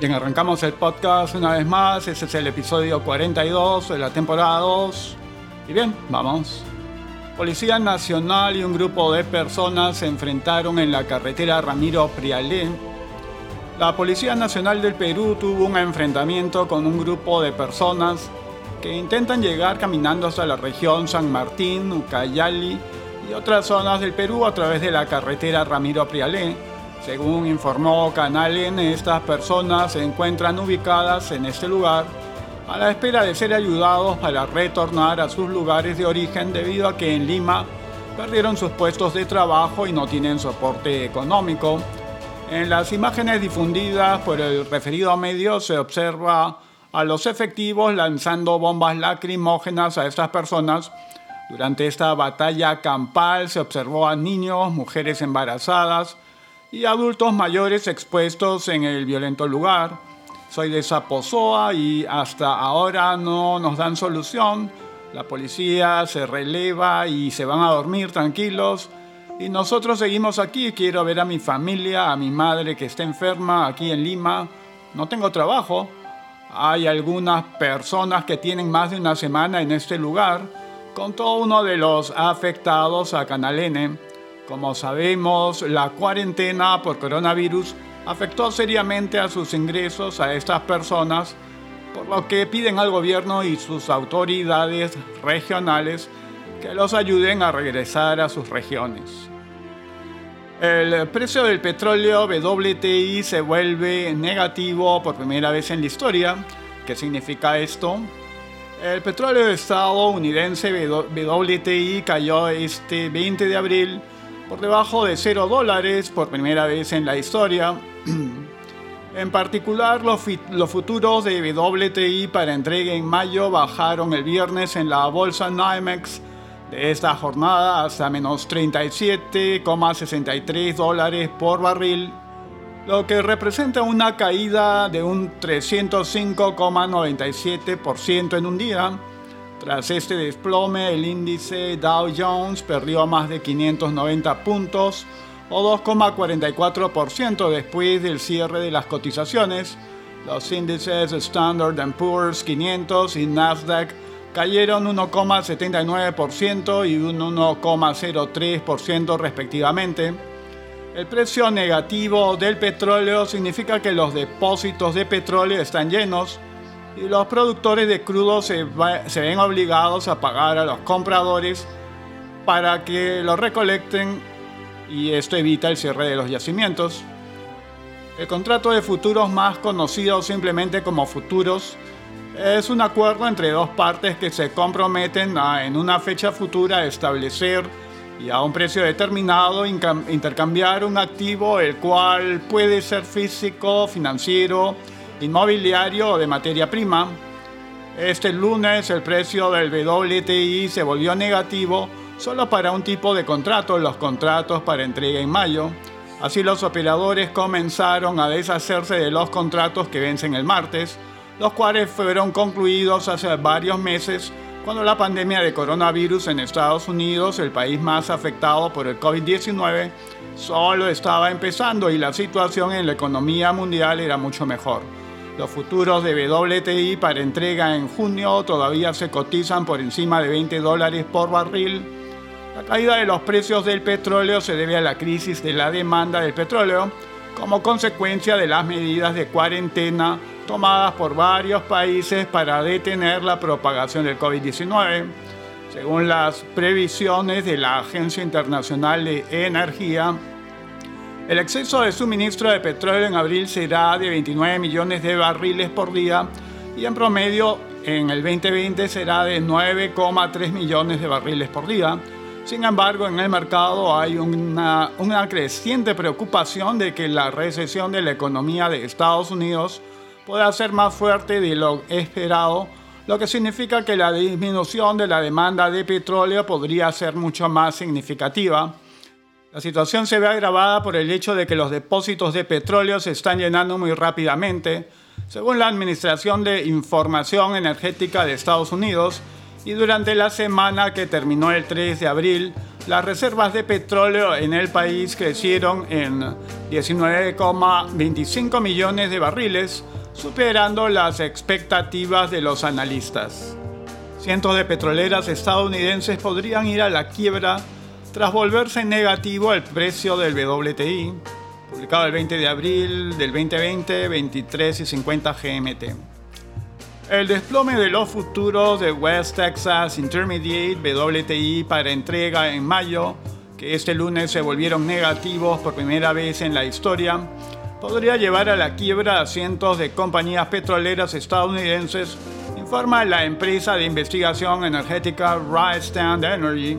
Bien, arrancamos el podcast una vez más. Ese es el episodio 42 de la temporada 2. Y bien, vamos. Policía Nacional y un grupo de personas se enfrentaron en la carretera Ramiro Prialé. La Policía Nacional del Perú tuvo un enfrentamiento con un grupo de personas que intentan llegar caminando hasta la región San Martín, Ucayali y otras zonas del Perú a través de la carretera Ramiro Prialé. Según informó Canal N, estas personas se encuentran ubicadas en este lugar a la espera de ser ayudados para retornar a sus lugares de origen debido a que en Lima perdieron sus puestos de trabajo y no tienen soporte económico. En las imágenes difundidas por el referido medio se observa a los efectivos lanzando bombas lacrimógenas a estas personas. Durante esta batalla campal se observó a niños, mujeres embarazadas y adultos mayores expuestos en el violento lugar. Soy de Zapozoa y hasta ahora no nos dan solución. La policía se releva y se van a dormir tranquilos. Y nosotros seguimos aquí. Quiero ver a mi familia, a mi madre que está enferma aquí en Lima. No tengo trabajo. Hay algunas personas que tienen más de una semana en este lugar. Contó uno de los afectados a Canal. Como sabemos, la cuarentena por coronavirus afectó seriamente a sus ingresos a estas personas, por lo que piden al gobierno y sus autoridades regionales que los ayuden a regresar a sus regiones. El precio del petróleo WTI se vuelve negativo por primera vez en la historia. ¿Qué significa esto? El petróleo estadounidense WTI cayó este 20 de abril por debajo de 0 dólares por primera vez en la historia. en particular, los, los, futuros de WTI para entrega en mayo bajaron el viernes en la bolsa NYMEX de esta jornada hasta menos 37,63 dólares por barril, lo que representa una caída de un 305,97% en un día. Tras este desplome, el índice Dow Jones perdió más de 590 puntos o 2,44% después del cierre de las cotizaciones. Los índices Standard Poor's 500 y Nasdaq cayeron 1,79% y un 1,03% respectivamente. El precio negativo del petróleo significa que los depósitos de petróleo están llenos y los productores de crudo se, se ven obligados a pagar a los compradores para que lo recolecten y esto evita el cierre de los yacimientos. El contrato de futuros más conocido simplemente como futuros es un acuerdo entre dos partes que se comprometen a, en una fecha futura, establecer y a un precio determinado intercambiar un activo el cual puede ser físico, financiero, inmobiliario o de materia prima. Este lunes el precio del WTI se volvió negativo solo para un tipo de contrato, los contratos para entrega en mayo. Así los operadores comenzaron a deshacerse de los contratos que vencen el martes los cuales fueron concluidos hace varios meses cuando la pandemia de coronavirus en Estados Unidos, el país más afectado por el COVID-19, solo estaba empezando y la situación en la economía mundial era mucho mejor. Los futuros de WTI para entrega en junio todavía se cotizan por encima de 20 dólares por barril. La caída de los precios del petróleo se debe a la crisis de la demanda del petróleo como consecuencia de las medidas de cuarentena tomadas por varios países para detener la propagación del COVID-19. Según las previsiones de la Agencia Internacional de Energía, el exceso de suministro de petróleo en abril será de 29 millones de barriles por día y en promedio en el 2020 será de 9,3 millones de barriles por día. Sin embargo, en el mercado hay una, una creciente preocupación de que la recesión de la economía de Estados Unidos pueda ser más fuerte de lo esperado, lo que significa que la disminución de la demanda de petróleo podría ser mucho más significativa. La situación se ve agravada por el hecho de que los depósitos de petróleo se están llenando muy rápidamente, según la Administración de Información Energética de Estados Unidos, y durante la semana que terminó el 3 de abril, las reservas de petróleo en el país crecieron en 19,25 millones de barriles, superando las expectativas de los analistas. Cientos de petroleras estadounidenses podrían ir a la quiebra tras volverse negativo el precio del WTI, publicado el 20 de abril del 2020, 23 y 50 GMT. El desplome de los futuros de West Texas Intermediate WTI para entrega en mayo, que este lunes se volvieron negativos por primera vez en la historia, podría llevar a la quiebra a cientos de compañías petroleras estadounidenses, informa la empresa de investigación energética Stand Energy.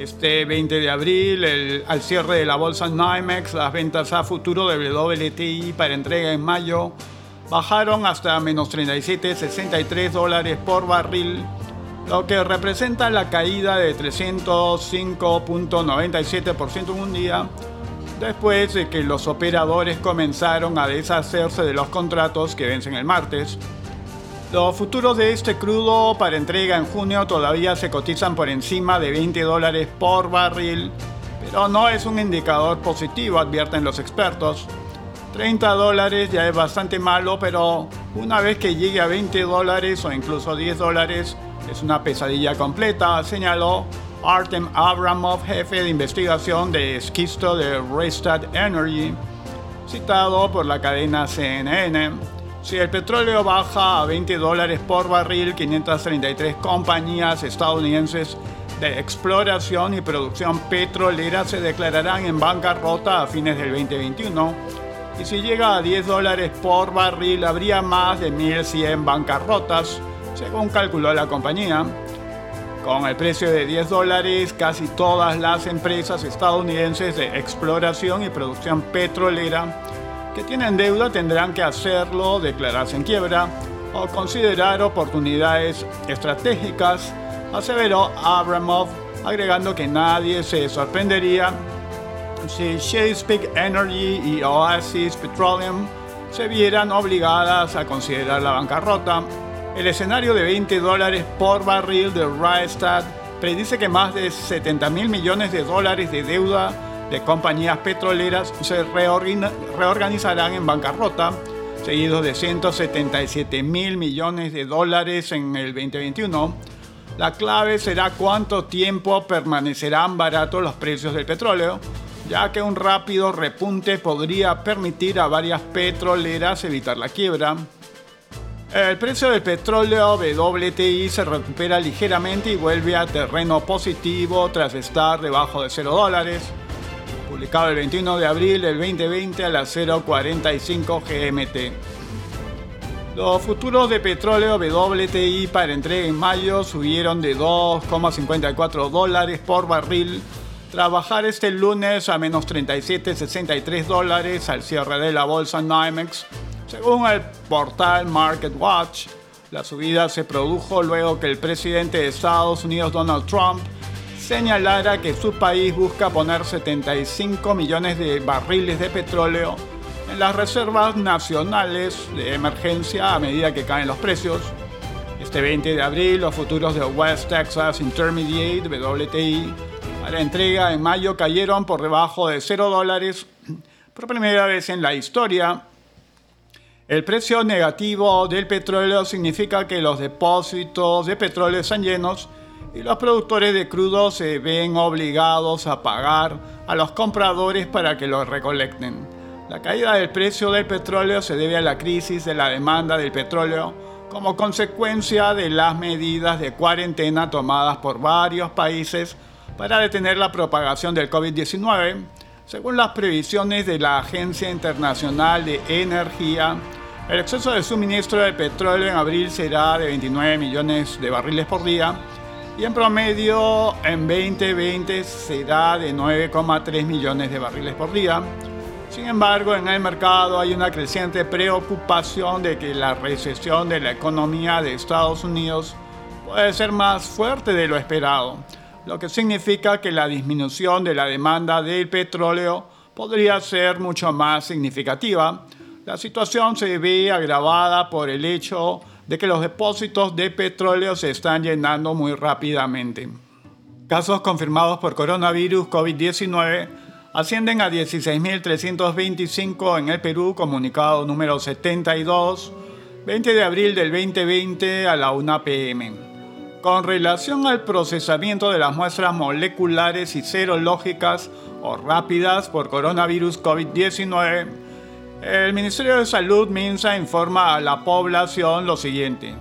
Este 20 de abril, al cierre de la bolsa NYMEX, las ventas a futuro de WTI para entrega en mayo bajaron hasta menos 37,63 dólares por barril, lo que representa la caída de 305.97% en un día, después de que los operadores comenzaron a deshacerse de los contratos que vencen el martes. Los futuros de este crudo para entrega en junio todavía se cotizan por encima de 20 dólares por barril, pero no es un indicador positivo, advierten los expertos. 30 dólares ya es bastante malo, pero una vez que llegue a 20 dólares o incluso 10 dólares es una pesadilla completa, señaló Artem Abramov, jefe de investigación de esquisto de Restad Energy, citado por la cadena CNN. Si el petróleo baja a 20 dólares por barril, 533 compañías estadounidenses de exploración y producción petrolera se declararán en bancarrota a fines del 2021 y si llega a 10 dólares por barril habría más de 1.100 bancarrotas, según calculó la compañía. Con el precio de 10 dólares, casi todas las empresas estadounidenses de exploración y producción petrolera que tienen deuda tendrán que hacerlo, declararse en quiebra o considerar oportunidades estratégicas, aseveró Abramov, agregando que nadie se sorprendería si Chesapeake Energy y Oasis Petroleum se vieran obligadas a considerar la bancarrota. El escenario de 20 dólares por barril de Rystad predice que más de 70 mil millones de dólares de deuda de compañías petroleras se reorganizarán en bancarrota, seguidos de 177 mil millones de dólares en el 2021. La clave será cuánto tiempo permanecerán baratos los precios del petróleo, ya que un rápido repunte podría permitir a varias petroleras evitar la quiebra. El precio del petróleo WTI se recupera ligeramente y vuelve a terreno positivo tras estar debajo de 0 dólares. Publicado el 21 de abril del 2020 a las 0.45 GMT. Los futuros de petróleo WTI para entrega en mayo subieron de 2,54 dólares por barril Trabajar este lunes a menos 37,63 dólares al cierre de la bolsa NYMEX. Según el portal MarketWatch, la subida se produjo luego que el presidente de Estados Unidos, Donald Trump, señalara que su país busca poner 75 millones de barriles de petróleo en las reservas nacionales de emergencia a medida que caen los precios. Este 20 de abril, los futuros de West Texas Intermediate, WTI, la entrega en mayo cayeron por debajo de 0 dólares por primera vez en la historia. El precio negativo del petróleo significa que los depósitos de petróleo están llenos y los productores de crudo se ven obligados a pagar a los compradores para que lo recolecten. La caída del precio del petróleo se debe a la crisis de la demanda del petróleo como consecuencia de las medidas de cuarentena tomadas por varios países para detener la propagación del COVID-19. Según las previsiones de la Agencia Internacional de Energía, el exceso de suministro de petróleo en abril será de 29 millones de barriles por día y en promedio en 2020 será de 9,3 millones de barriles por día. Sin embargo, en el mercado hay una creciente preocupación de que la recesión de la economía de Estados Unidos puede ser más fuerte de lo esperado lo que significa que la disminución de la demanda del petróleo podría ser mucho más significativa. La situación se ve agravada por el hecho de que los depósitos de petróleo se están llenando muy rápidamente. Casos confirmados por coronavirus COVID-19 ascienden a 16.325 en el Perú, comunicado número 72, 20 de abril del 2020 a la 1 pm. Con relación al procesamiento de las muestras moleculares y serológicas o rápidas por coronavirus COVID-19, el Ministerio de Salud MINSA informa a la población lo siguiente.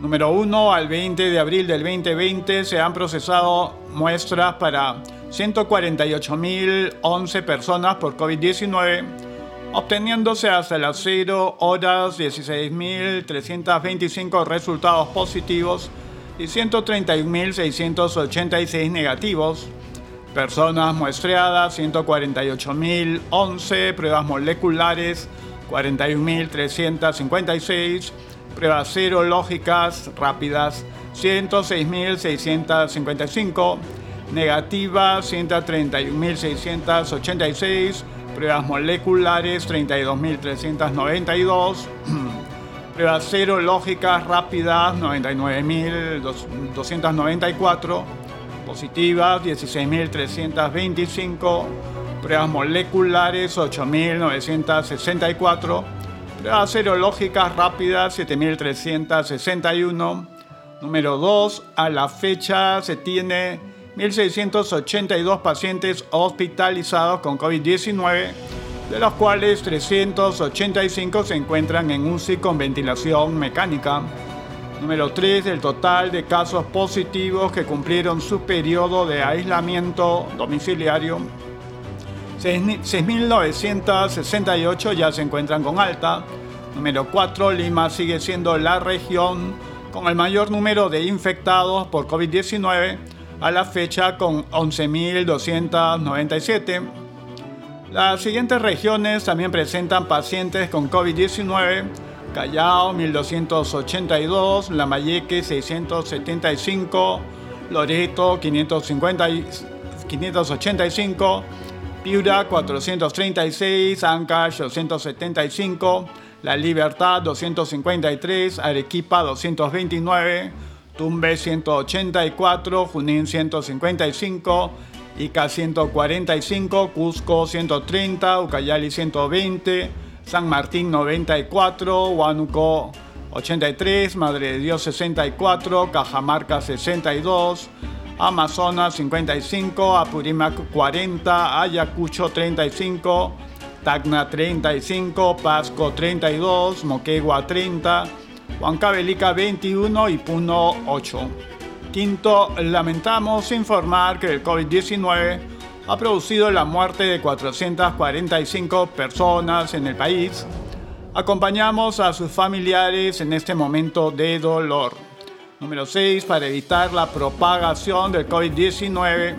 Número 1. Al 20 de abril del 2020 se han procesado muestras para 148.011 personas por COVID-19, obteniéndose hasta las 0 horas 16.325 resultados positivos y 131.686 negativos. Personas muestreadas 148.011, pruebas moleculares 41.356 pruebas serológicas rápidas 106.655, negativas 131.686, pruebas moleculares 32.392, pruebas serológicas rápidas 99.294, positivas 16.325, pruebas moleculares 8.964, Pruebas serológicas rápidas 7361. Número 2. A la fecha se tiene 1.682 pacientes hospitalizados con COVID-19, de los cuales 385 se encuentran en UCI con ventilación mecánica. Número 3. El total de casos positivos que cumplieron su periodo de aislamiento domiciliario 6.968 ya se encuentran con alta. Número 4, Lima sigue siendo la región con el mayor número de infectados por COVID-19 a la fecha con 11.297. Las siguientes regiones también presentan pacientes con COVID-19. Callao 1282, Lambayeque 675, Loreto 550, 585, Piura 436, Ancash 275, La Libertad 253, Arequipa 229, Tumbe 184, Junín 155, Ica 145, Cusco 130, Ucayali 120, San Martín 94, Huánuco 83, Madre de Dios 64, Cajamarca 62, Amazonas 55, Apurímac 40, Ayacucho 35, Tacna 35, Pasco 32, Moquegua 30, Huancavelica 21 y Puno 8. Quinto, lamentamos informar que el COVID-19 ha producido la muerte de 445 personas en el país. Acompañamos a sus familiares en este momento de dolor. Número 6. Para evitar la propagación del COVID-19,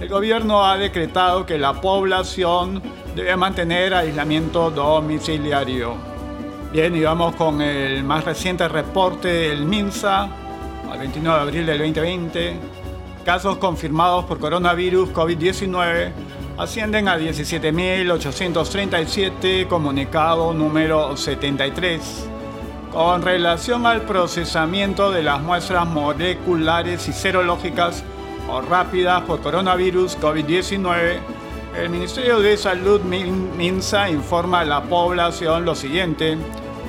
el gobierno ha decretado que la población debe mantener aislamiento domiciliario. Bien, y vamos con el más reciente reporte del MINSA, al 29 de abril del 2020. Casos confirmados por coronavirus COVID-19 ascienden a 17.837, comunicado número 73. Con relación al procesamiento de las muestras moleculares y serológicas o rápidas por coronavirus COVID-19, el Ministerio de Salud MINSA informa a la población lo siguiente.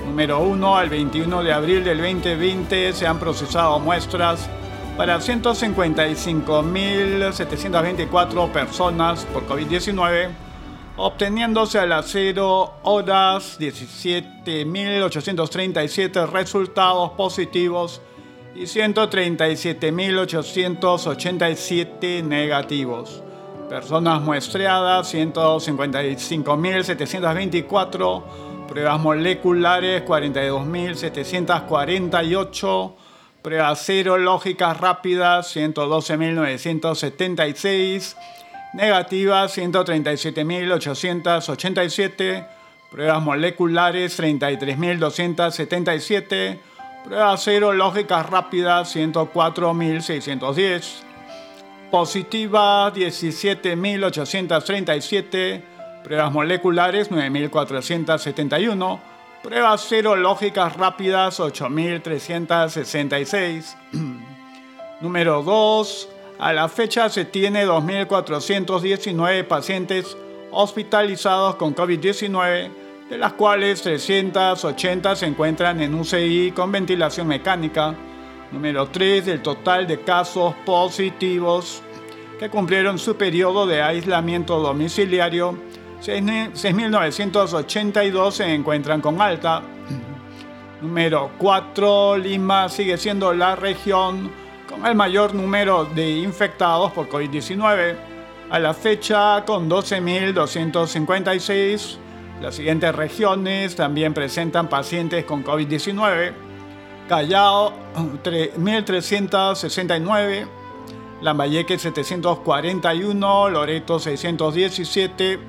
Número 1. Al 21 de abril del 2020 se han procesado muestras para 155.724 personas por COVID-19 obteniéndose a las 0 horas 17.837 resultados positivos y 137.887 negativos. Personas muestreadas 155.724, pruebas moleculares 42.748, pruebas serológicas rápidas 112.976, Negativa 137.887, pruebas moleculares 33.277, pruebas serológicas rápidas 104.610, positiva 17.837, pruebas moleculares 9.471, pruebas serológicas rápidas 8.366. Número 2 A la fecha se tiene 2.419 pacientes hospitalizados con COVID-19, de las cuales 380 se encuentran en UCI con ventilación mecánica. Número 3 del total de casos positivos que cumplieron su periodo de aislamiento domiciliario, 6.982 se encuentran con alta. Número 4, Lima sigue siendo la región con el mayor número de infectados por COVID-19. A la fecha, con 12.256, las siguientes regiones también presentan pacientes con COVID-19. Callao, 1.369. Lambayeque 741, Loreto 617,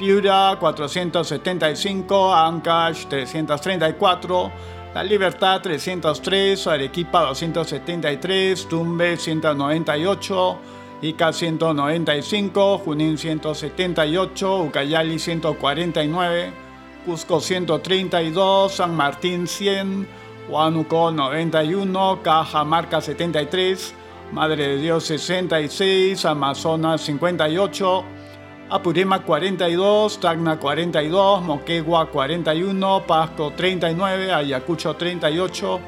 Piura 475, Ancash 334, La Libertad 303, Arequipa 273, Tumbe 198, Ica 195, Junín 178, Ucayali 149, Cusco 132, San Martín 100, Huánuco 91, Cajamarca 73, Madre de Dios 66, Amazonas 58, Apurema 42, Tacna 42, Moquegua 41, Pasco 39, Ayacucho 38,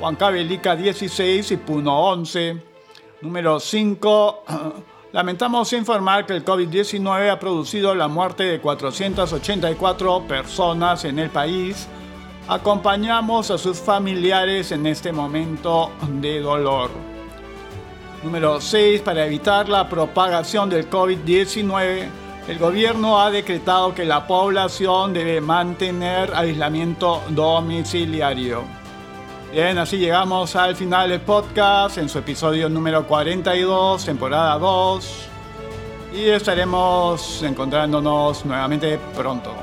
Huancavelica 16 y Puno 11. Número 5. Lamentamos informar que el COVID-19 ha producido la muerte de 484 personas en el país. Acompañamos a sus familiares en este momento de dolor. Número 6. Para evitar la propagación del COVID-19, el gobierno ha decretado que la población debe mantener aislamiento domiciliario. Bien, así llegamos al final del podcast en su episodio número 42, temporada 2. Y estaremos encontrándonos nuevamente pronto.